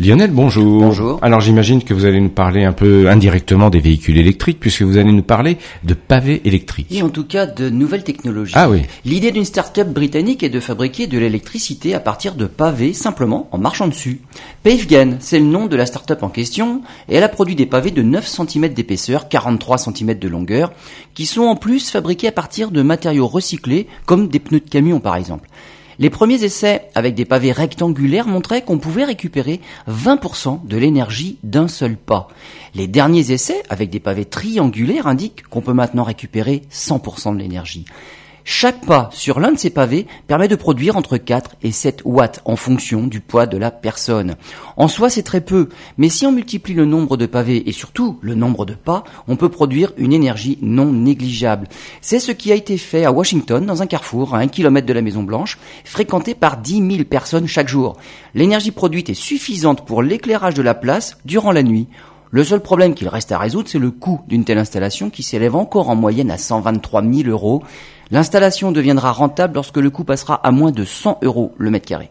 Lionel, bonjour. Bonjour. Alors j'imagine que vous allez nous parler un peu indirectement des véhicules électriques puisque vous allez nous parler de pavés électriques. Et en tout cas de nouvelles technologies. Ah oui. L'idée d'une start-up britannique est de fabriquer de l'électricité à partir de pavés simplement en marchant dessus. PaveGain, c'est le nom de la start-up en question et elle a produit des pavés de 9 cm d'épaisseur, 43 cm de longueur, qui sont en plus fabriqués à partir de matériaux recyclés comme des pneus de camion par exemple. Les premiers essais avec des pavés rectangulaires montraient qu'on pouvait récupérer 20% de l'énergie d'un seul pas. Les derniers essais avec des pavés triangulaires indiquent qu'on peut maintenant récupérer 100% de l'énergie. Chaque pas sur l'un de ces pavés permet de produire entre 4 et 7 watts en fonction du poids de la personne. En soi, c'est très peu, mais si on multiplie le nombre de pavés et surtout le nombre de pas, on peut produire une énergie non négligeable. C'est ce qui a été fait à Washington, dans un carrefour à un kilomètre de la Maison Blanche, fréquenté par 10 000 personnes chaque jour. L'énergie produite est suffisante pour l'éclairage de la place durant la nuit. Le seul problème qu'il reste à résoudre, c'est le coût d'une telle installation qui s'élève encore en moyenne à 123 000 euros. L'installation deviendra rentable lorsque le coût passera à moins de 100 euros le mètre carré.